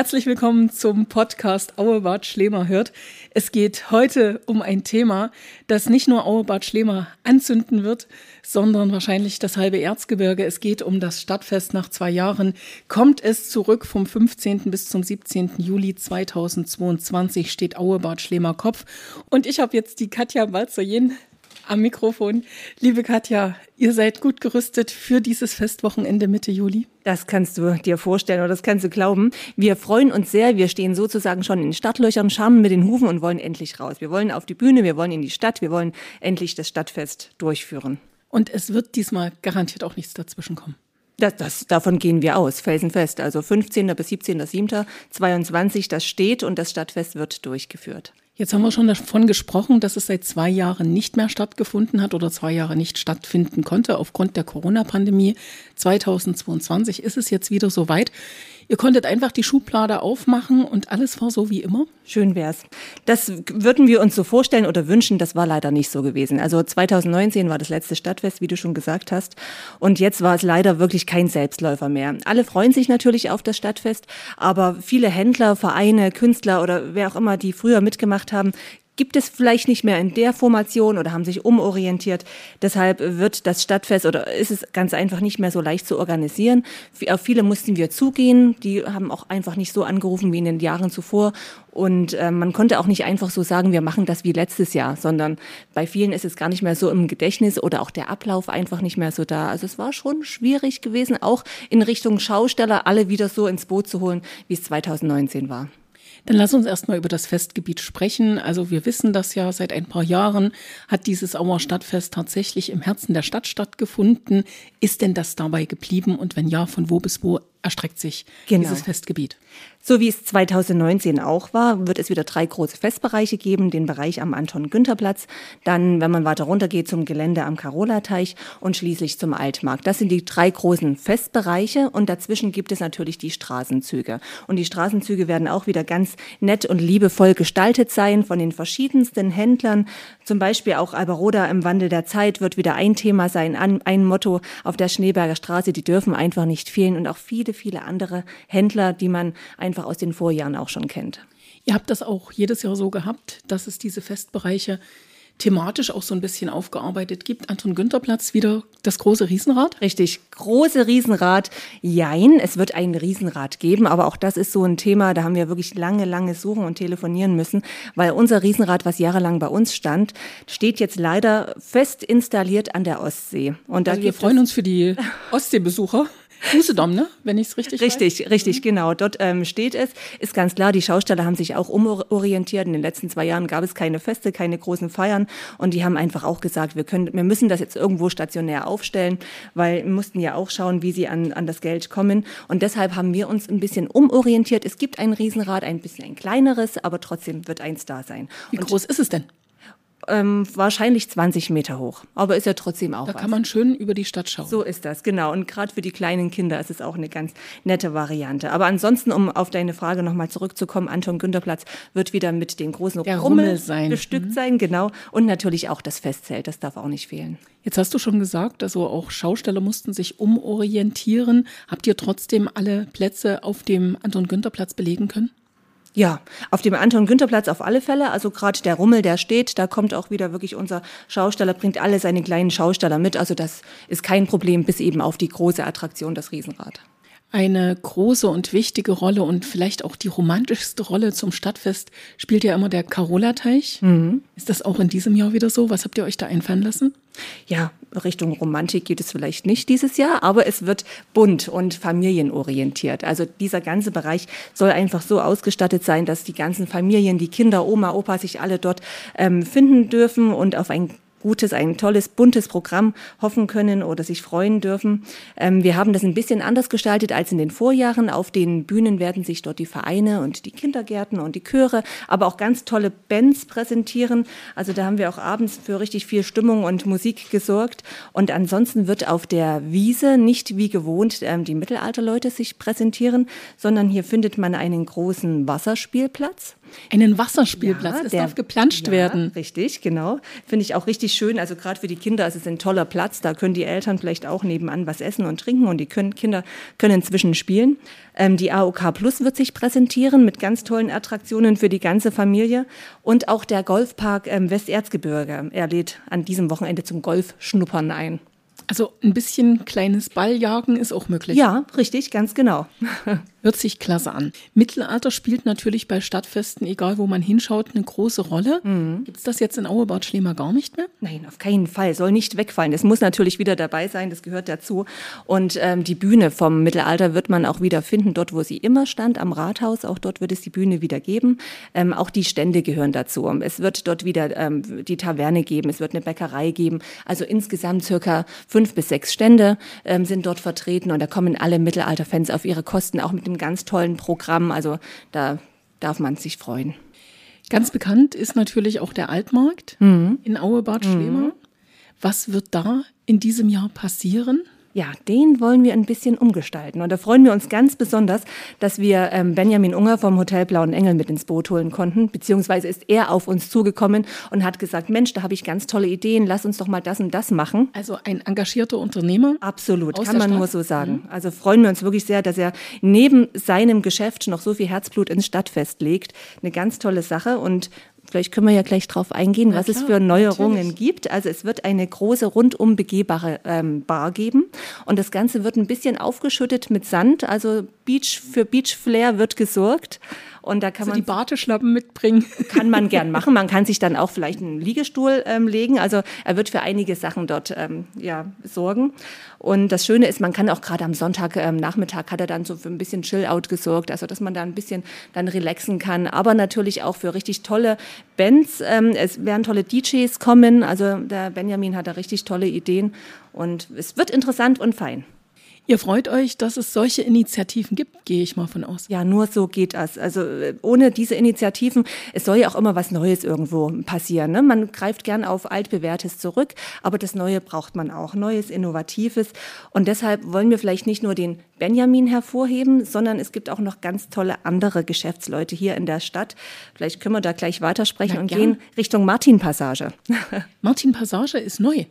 Herzlich willkommen zum Podcast Auebad Schlemer hört. Es geht heute um ein Thema, das nicht nur Auebad Schlemer anzünden wird, sondern wahrscheinlich das halbe Erzgebirge. Es geht um das Stadtfest nach zwei Jahren. Kommt es zurück vom 15. bis zum 17. Juli 2022 steht Auebad Schlemer Kopf. Und ich habe jetzt die Katja Balzerjen am Mikrofon. Liebe Katja, ihr seid gut gerüstet für dieses Festwochenende Mitte Juli? Das kannst du dir vorstellen oder das kannst du glauben. Wir freuen uns sehr. Wir stehen sozusagen schon in den Startlöchern, scharmen mit den Hufen und wollen endlich raus. Wir wollen auf die Bühne, wir wollen in die Stadt, wir wollen endlich das Stadtfest durchführen. Und es wird diesmal garantiert auch nichts dazwischen kommen. Das, das, davon gehen wir aus, felsenfest. Also 15. bis 17.7. 22, das steht und das Stadtfest wird durchgeführt. Jetzt haben wir schon davon gesprochen, dass es seit zwei Jahren nicht mehr stattgefunden hat oder zwei Jahre nicht stattfinden konnte aufgrund der Corona-Pandemie. 2022 ist es jetzt wieder soweit. Ihr konntet einfach die Schublade aufmachen und alles war so wie immer? Schön wär's. Das würden wir uns so vorstellen oder wünschen. Das war leider nicht so gewesen. Also 2019 war das letzte Stadtfest, wie du schon gesagt hast. Und jetzt war es leider wirklich kein Selbstläufer mehr. Alle freuen sich natürlich auf das Stadtfest, aber viele Händler, Vereine, Künstler oder wer auch immer, die früher mitgemacht haben, gibt es vielleicht nicht mehr in der Formation oder haben sich umorientiert. Deshalb wird das Stadtfest oder ist es ganz einfach nicht mehr so leicht zu organisieren. Auf viele mussten wir zugehen. Die haben auch einfach nicht so angerufen wie in den Jahren zuvor. Und äh, man konnte auch nicht einfach so sagen, wir machen das wie letztes Jahr, sondern bei vielen ist es gar nicht mehr so im Gedächtnis oder auch der Ablauf einfach nicht mehr so da. Also es war schon schwierig gewesen, auch in Richtung Schausteller alle wieder so ins Boot zu holen, wie es 2019 war. Dann lass uns erstmal über das Festgebiet sprechen. Also wir wissen das ja, seit ein paar Jahren hat dieses Auer Stadtfest tatsächlich im Herzen der Stadt stattgefunden. Ist denn das dabei geblieben und wenn ja, von wo bis wo erstreckt sich genau. dieses Festgebiet? So wie es 2019 auch war, wird es wieder drei große Festbereiche geben. Den Bereich am Anton-Günther-Platz, dann, wenn man weiter runter geht, zum Gelände am Karola-Teich und schließlich zum Altmarkt. Das sind die drei großen Festbereiche und dazwischen gibt es natürlich die Straßenzüge. Und die Straßenzüge werden auch wieder ganz nett und liebevoll gestaltet sein von den verschiedensten Händlern. Zum Beispiel auch Alberoda im Wandel der Zeit wird wieder ein Thema sein, ein Motto auf der Schneeberger Straße. Die dürfen einfach nicht fehlen und auch viele, viele andere Händler, die man einfach aus den Vorjahren auch schon kennt. Ihr habt das auch jedes Jahr so gehabt, dass es diese Festbereiche thematisch auch so ein bisschen aufgearbeitet gibt. Anton Günther Platz wieder das große Riesenrad? Richtig, große Riesenrad. Jein, es wird ein Riesenrad geben, aber auch das ist so ein Thema, da haben wir wirklich lange, lange suchen und telefonieren müssen, weil unser Riesenrad, was jahrelang bei uns stand, steht jetzt leider fest installiert an der Ostsee. Und da also wir freuen uns für die Ostseebesucher. Usedom, ne? Wenn ich es richtig Richtig, weiß. richtig, genau. Dort ähm, steht es. Ist ganz klar, die Schausteller haben sich auch umorientiert. In den letzten zwei Jahren gab es keine Feste, keine großen Feiern. Und die haben einfach auch gesagt, wir, können, wir müssen das jetzt irgendwo stationär aufstellen, weil wir mussten ja auch schauen, wie sie an, an das Geld kommen. Und deshalb haben wir uns ein bisschen umorientiert. Es gibt ein Riesenrad, ein bisschen ein kleineres, aber trotzdem wird eins da sein. Wie Und groß ist es denn? Ähm, wahrscheinlich 20 Meter hoch. Aber ist ja trotzdem auch. Da was. kann man schön über die Stadt schauen. So ist das, genau. Und gerade für die kleinen Kinder ist es auch eine ganz nette Variante. Aber ansonsten, um auf deine Frage nochmal zurückzukommen, Anton Günterplatz wird wieder mit den großen Der Rummel, Rummel sein. bestückt mhm. sein, genau. Und natürlich auch das Festzelt, das darf auch nicht fehlen. Jetzt hast du schon gesagt, also auch Schausteller mussten sich umorientieren. Habt ihr trotzdem alle Plätze auf dem Anton Günther Platz belegen können? Ja, auf dem Anton-Günther-Platz auf alle Fälle. Also gerade der Rummel, der steht, da kommt auch wieder wirklich unser Schausteller, bringt alle seine kleinen Schausteller mit. Also das ist kein Problem, bis eben auf die große Attraktion, das Riesenrad. Eine große und wichtige Rolle und vielleicht auch die romantischste Rolle zum Stadtfest spielt ja immer der Carola-Teich. Mhm. Ist das auch in diesem Jahr wieder so? Was habt ihr euch da einfallen lassen? Ja, Richtung Romantik geht es vielleicht nicht dieses Jahr, aber es wird bunt und familienorientiert. Also dieser ganze Bereich soll einfach so ausgestattet sein, dass die ganzen Familien, die Kinder, Oma, Opa sich alle dort ähm, finden dürfen und auf ein gutes, ein tolles, buntes Programm hoffen können oder sich freuen dürfen. Ähm, wir haben das ein bisschen anders gestaltet als in den Vorjahren. Auf den Bühnen werden sich dort die Vereine und die Kindergärten und die Chöre, aber auch ganz tolle Bands präsentieren. Also da haben wir auch abends für richtig viel Stimmung und Musik gesorgt. Und ansonsten wird auf der Wiese nicht wie gewohnt ähm, die Mittelalterleute sich präsentieren, sondern hier findet man einen großen Wasserspielplatz. Einen Wasserspielplatz, ja, es darf geplanscht ja, werden. Richtig, genau. Finde ich auch richtig richtig schön. Also gerade für die Kinder ist es ein toller Platz. Da können die Eltern vielleicht auch nebenan was essen und trinken und die können, Kinder können inzwischen spielen. Ähm, die AOK Plus wird sich präsentieren mit ganz tollen Attraktionen für die ganze Familie. Und auch der Golfpark ähm, Westerzgebirge. Er lädt an diesem Wochenende zum Golfschnuppern ein. Also ein bisschen kleines Balljagen ist auch möglich. Ja, richtig, ganz genau. Hört sich klasse an. Mittelalter spielt natürlich bei Stadtfesten, egal wo man hinschaut, eine große Rolle. Mhm. Gibt es das jetzt in Auebad Schlemer gar nicht mehr? Nein, auf keinen Fall. Soll nicht wegfallen. Es muss natürlich wieder dabei sein, das gehört dazu. Und ähm, die Bühne vom Mittelalter wird man auch wieder finden, dort wo sie immer stand, am Rathaus. Auch dort wird es die Bühne wieder geben. Ähm, auch die Stände gehören dazu. Es wird dort wieder ähm, die Taverne geben, es wird eine Bäckerei geben. Also insgesamt circa fünf bis sechs Stände ähm, sind dort vertreten und da kommen alle Mittelalter-Fans auf ihre Kosten, auch mit einem ganz tollen Programm. Also da darf man sich freuen. Ganz bekannt ist natürlich auch der Altmarkt mhm. in Auebad Schlema. Mhm. Was wird da in diesem Jahr passieren? Ja, den wollen wir ein bisschen umgestalten. Und da freuen wir uns ganz besonders, dass wir ähm, Benjamin Unger vom Hotel Blauen Engel mit ins Boot holen konnten. Beziehungsweise ist er auf uns zugekommen und hat gesagt, Mensch, da habe ich ganz tolle Ideen, lass uns doch mal das und das machen. Also ein engagierter Unternehmer? Absolut, kann man Stadt? nur so sagen. Mhm. Also freuen wir uns wirklich sehr, dass er neben seinem Geschäft noch so viel Herzblut ins Stadtfest legt. Eine ganz tolle Sache und Vielleicht können wir ja gleich drauf eingehen, Na was klar, es für Neuerungen natürlich. gibt. Also es wird eine große rundum begehbare ähm, Bar geben und das Ganze wird ein bisschen aufgeschüttet mit Sand. Also Beach für Beach Flair wird gesorgt. Und da kann also man die Barteschlappen mitbringen. Kann man gern machen. Man kann sich dann auch vielleicht einen Liegestuhl ähm, legen. Also er wird für einige Sachen dort ähm, ja, sorgen. Und das Schöne ist, man kann auch gerade am Sonntag ähm, Nachmittag hat er dann so für ein bisschen Chill-out gesorgt, also dass man da ein bisschen dann relaxen kann. Aber natürlich auch für richtig tolle Bands. Ähm, es werden tolle DJs kommen. Also der Benjamin hat da richtig tolle Ideen. Und es wird interessant und fein. Ihr freut euch, dass es solche Initiativen gibt, gehe ich mal von aus. Ja, nur so geht das. Also äh, ohne diese Initiativen, es soll ja auch immer was Neues irgendwo passieren. Ne? Man greift gern auf altbewährtes zurück, aber das Neue braucht man auch, Neues, Innovatives. Und deshalb wollen wir vielleicht nicht nur den Benjamin hervorheben, sondern es gibt auch noch ganz tolle andere Geschäftsleute hier in der Stadt. Vielleicht können wir da gleich weitersprechen Na, und gern. gehen Richtung Martin Passage. Martin Passage ist neu.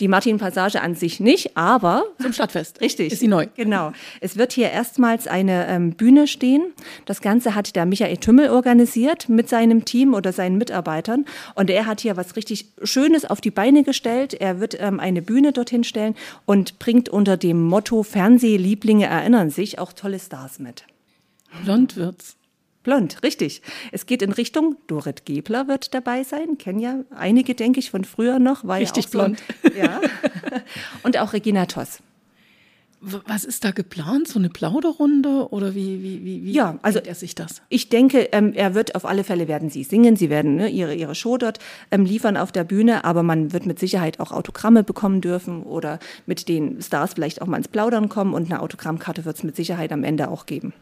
Die Martin-Passage an sich nicht, aber. Zum Stadtfest. Richtig. Ist sie neu. Genau. Es wird hier erstmals eine ähm, Bühne stehen. Das Ganze hat der Michael Tümmel organisiert mit seinem Team oder seinen Mitarbeitern. Und er hat hier was richtig Schönes auf die Beine gestellt. Er wird ähm, eine Bühne dorthin stellen und bringt unter dem Motto Fernsehlieblinge erinnern sich auch tolle Stars mit. Blond wird's. Blond, richtig. Es geht in Richtung, Dorit Gebler wird dabei sein, kennen ja einige, denke ich, von früher noch. War richtig ja blond. So, ja. Und auch Regina Toss. Was ist da geplant? So eine Plauderrunde oder wie, wie, wie, wie ja, also er sich das? Ich denke, ähm, er wird auf alle Fälle werden sie singen, sie werden ne, ihre, ihre Show dort ähm, liefern auf der Bühne, aber man wird mit Sicherheit auch Autogramme bekommen dürfen oder mit den Stars vielleicht auch mal ins Plaudern kommen und eine Autogrammkarte wird es mit Sicherheit am Ende auch geben.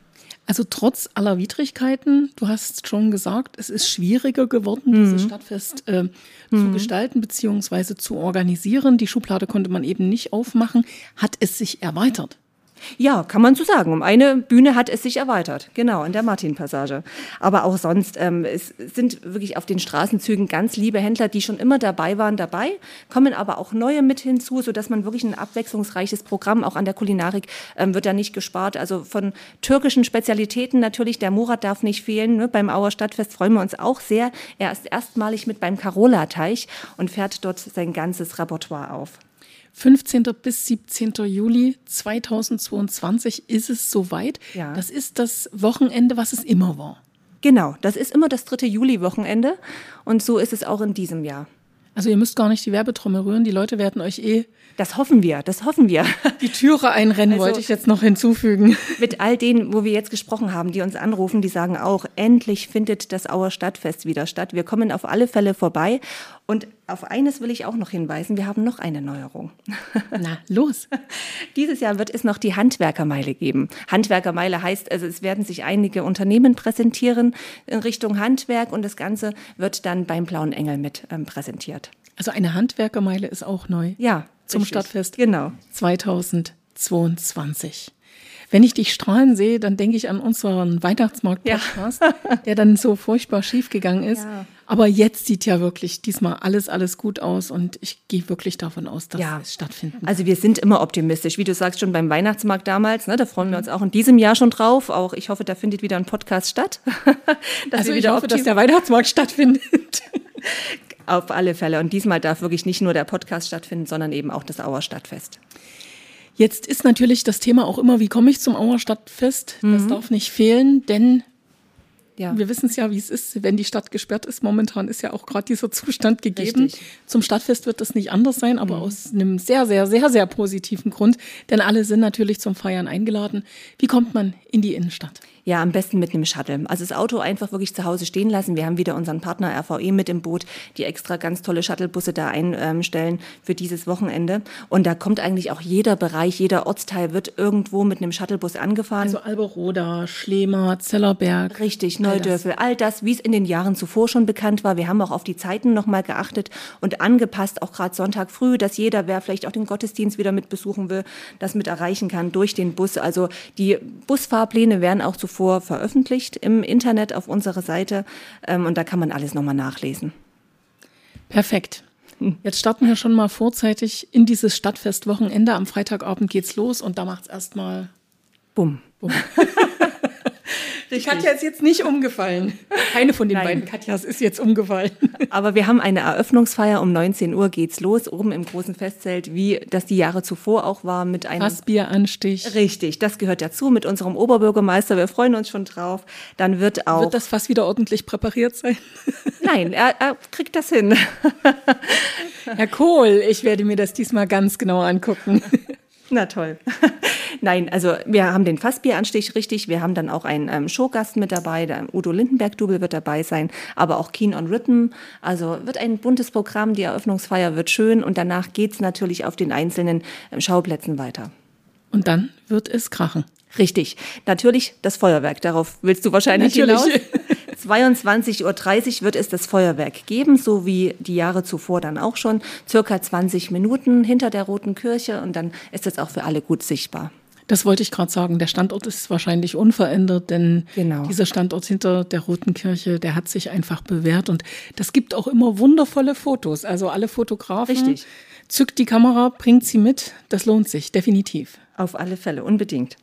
Also trotz aller Widrigkeiten, du hast schon gesagt, es ist schwieriger geworden, mhm. dieses Stadtfest äh, mhm. zu gestalten bzw. zu organisieren. Die Schublade konnte man eben nicht aufmachen. Hat es sich erweitert? Ja, kann man so sagen. Um eine Bühne hat es sich erweitert, genau, in der Martin-Passage. Aber auch sonst, ähm, es sind wirklich auf den Straßenzügen ganz liebe Händler, die schon immer dabei waren, dabei, kommen aber auch neue mit hinzu, sodass man wirklich ein abwechslungsreiches Programm, auch an der Kulinarik, ähm, wird da nicht gespart. Also von türkischen Spezialitäten natürlich, der Murat darf nicht fehlen. Ne? Beim Auer Stadtfest freuen wir uns auch sehr. Er ist erstmalig mit beim Carola-Teich und fährt dort sein ganzes Repertoire auf. 15. bis 17. Juli 2022 ist es soweit. Ja. Das ist das Wochenende, was es immer war. Genau, das ist immer das dritte Juli-Wochenende und so ist es auch in diesem Jahr. Also ihr müsst gar nicht die Werbetrommel rühren, die Leute werden euch eh. Das hoffen wir, das hoffen wir. Die Türe einrennen also, wollte ich jetzt noch hinzufügen. Mit all denen, wo wir jetzt gesprochen haben, die uns anrufen, die sagen auch, endlich findet das Auer Stadtfest wieder statt. Wir kommen auf alle Fälle vorbei. Und auf eines will ich auch noch hinweisen, wir haben noch eine Neuerung. Na, los. Dieses Jahr wird es noch die Handwerkermeile geben. Handwerkermeile heißt, also es werden sich einige Unternehmen präsentieren in Richtung Handwerk und das Ganze wird dann beim Blauen Engel mit ähm, präsentiert. Also eine Handwerkermeile ist auch neu. Ja. Zum richtig. Stadtfest. Genau. 2022. Wenn ich dich strahlen sehe, dann denke ich an unseren Weihnachtsmarkt-Podcast, ja. der dann so furchtbar schief gegangen ist. Ja. Aber jetzt sieht ja wirklich diesmal alles, alles gut aus und ich gehe wirklich davon aus, dass ja. es stattfinden wird. Also wir sind immer optimistisch. Wie du sagst, schon beim Weihnachtsmarkt damals, ne, da freuen wir uns auch in diesem Jahr schon drauf. Auch ich hoffe, da findet wieder ein Podcast statt. also ich hoffe, dass der Weihnachtsmarkt stattfindet. Auf alle Fälle. Und diesmal darf wirklich nicht nur der Podcast stattfinden, sondern eben auch das Auer Stadtfest. Jetzt ist natürlich das Thema auch immer, wie komme ich zum Auer Stadtfest? Das mhm. darf nicht fehlen, denn ja. Wir wissen es ja, wie es ist, wenn die Stadt gesperrt ist. Momentan ist ja auch gerade dieser Zustand gegeben. Richtig. Zum Stadtfest wird das nicht anders sein, aber mhm. aus einem sehr, sehr, sehr, sehr positiven Grund. Denn alle sind natürlich zum Feiern eingeladen. Wie kommt man in die Innenstadt? Ja, am besten mit einem Shuttle. Also das Auto einfach wirklich zu Hause stehen lassen. Wir haben wieder unseren Partner RVE mit im Boot, die extra ganz tolle Shuttlebusse da einstellen für dieses Wochenende. Und da kommt eigentlich auch jeder Bereich, jeder Ortsteil wird irgendwo mit einem Shuttlebus angefahren. Also Alberoda, Schlema, Zellerberg. Richtig, Neudörfel, all das, wie es in den Jahren zuvor schon bekannt war. Wir haben auch auf die Zeiten nochmal geachtet und angepasst, auch gerade Sonntag früh, dass jeder, wer vielleicht auch den Gottesdienst wieder mit besuchen will, das mit erreichen kann durch den Bus. Also die Busfahrpläne werden auch zuvor zuvor veröffentlicht im Internet auf unserer Seite ähm, und da kann man alles nochmal nachlesen. Perfekt. Hm. Jetzt starten wir schon mal vorzeitig in dieses Stadtfestwochenende. Am Freitagabend geht's los und da macht es erstmal Bumm. Bumm. Die Katja ist jetzt nicht umgefallen. Keine von den Nein. beiden Katjas ist jetzt umgefallen. Aber wir haben eine Eröffnungsfeier. Um 19 Uhr geht's los, oben im großen Festzelt, wie das die Jahre zuvor auch war, mit einem Fassbieranstich. Richtig, das gehört dazu mit unserem Oberbürgermeister. Wir freuen uns schon drauf. Dann wird auch. Wird das Fass wieder ordentlich präpariert sein? Nein, er, er kriegt das hin. Herr Kohl, ich werde mir das diesmal ganz genau angucken. Na toll. Nein, also wir haben den Fassbieranstich richtig. Wir haben dann auch einen ähm, Showgast mit dabei. Der Udo Lindenberg-Double wird dabei sein, aber auch Keen on Rhythm. Also wird ein buntes Programm. Die Eröffnungsfeier wird schön und danach geht's natürlich auf den einzelnen ähm, Schauplätzen weiter. Und dann wird es krachen. Richtig. Natürlich das Feuerwerk. Darauf willst du wahrscheinlich Natürlich. hinaus. 22.30 Uhr wird es das Feuerwerk geben, so wie die Jahre zuvor dann auch schon. Circa 20 Minuten hinter der Roten Kirche und dann ist es auch für alle gut sichtbar. Das wollte ich gerade sagen. Der Standort ist wahrscheinlich unverändert, denn genau. dieser Standort hinter der Roten Kirche, der hat sich einfach bewährt und das gibt auch immer wundervolle Fotos. Also alle Fotografen Richtig. zückt die Kamera, bringt sie mit. Das lohnt sich definitiv. Auf alle Fälle, unbedingt.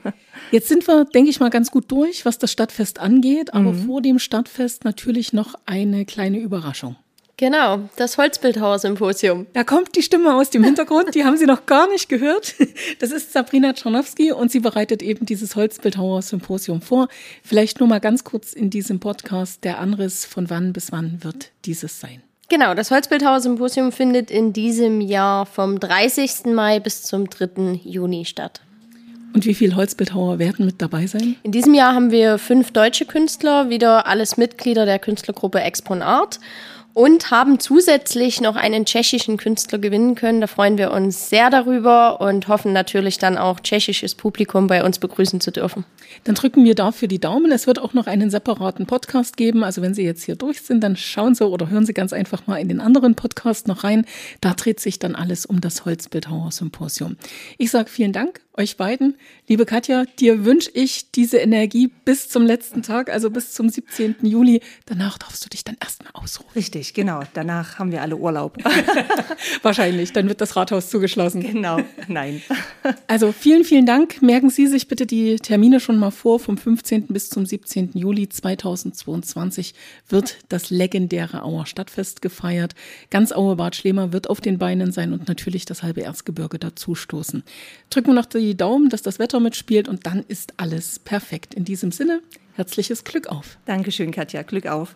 Jetzt sind wir, denke ich mal, ganz gut durch, was das Stadtfest angeht, aber mhm. vor dem Stadtfest natürlich noch eine kleine Überraschung. Genau, das Holzbildhauer-Symposium. Da kommt die Stimme aus dem Hintergrund, die haben Sie noch gar nicht gehört. Das ist Sabrina Czarnowski und sie bereitet eben dieses Holzbildhauer-Symposium vor. Vielleicht nur mal ganz kurz in diesem Podcast der Anriss, von wann bis wann wird dieses sein? Genau, das Holzbildhauer-Symposium findet in diesem Jahr vom 30. Mai bis zum 3. Juni statt. Und wie viele Holzbildhauer werden mit dabei sein? In diesem Jahr haben wir fünf deutsche Künstler, wieder alles Mitglieder der Künstlergruppe Expon Art und haben zusätzlich noch einen tschechischen Künstler gewinnen können. Da freuen wir uns sehr darüber und hoffen natürlich dann auch tschechisches Publikum bei uns begrüßen zu dürfen. Dann drücken wir dafür die Daumen. Es wird auch noch einen separaten Podcast geben. Also wenn Sie jetzt hier durch sind, dann schauen Sie oder hören Sie ganz einfach mal in den anderen Podcast noch rein. Da dreht sich dann alles um das Holzbildhauer Symposium. Ich sage vielen Dank euch beiden. Liebe Katja, dir wünsche ich diese Energie bis zum letzten Tag, also bis zum 17. Juli. Danach darfst du dich dann erstmal ausruhen. Richtig, genau. Danach haben wir alle Urlaub. Wahrscheinlich, dann wird das Rathaus zugeschlossen. Genau, nein. Also vielen, vielen Dank. Merken Sie sich bitte die Termine schon mal vor. Vom 15. bis zum 17. Juli 2022 wird das legendäre Auer Stadtfest gefeiert. Ganz Aue Bad Schlemer wird auf den Beinen sein und natürlich das halbe Erzgebirge dazustoßen. Drücken wir noch die Daumen, dass das Wetter mitspielt und dann ist alles perfekt. In diesem Sinne, herzliches Glück auf. Dankeschön, Katja. Glück auf.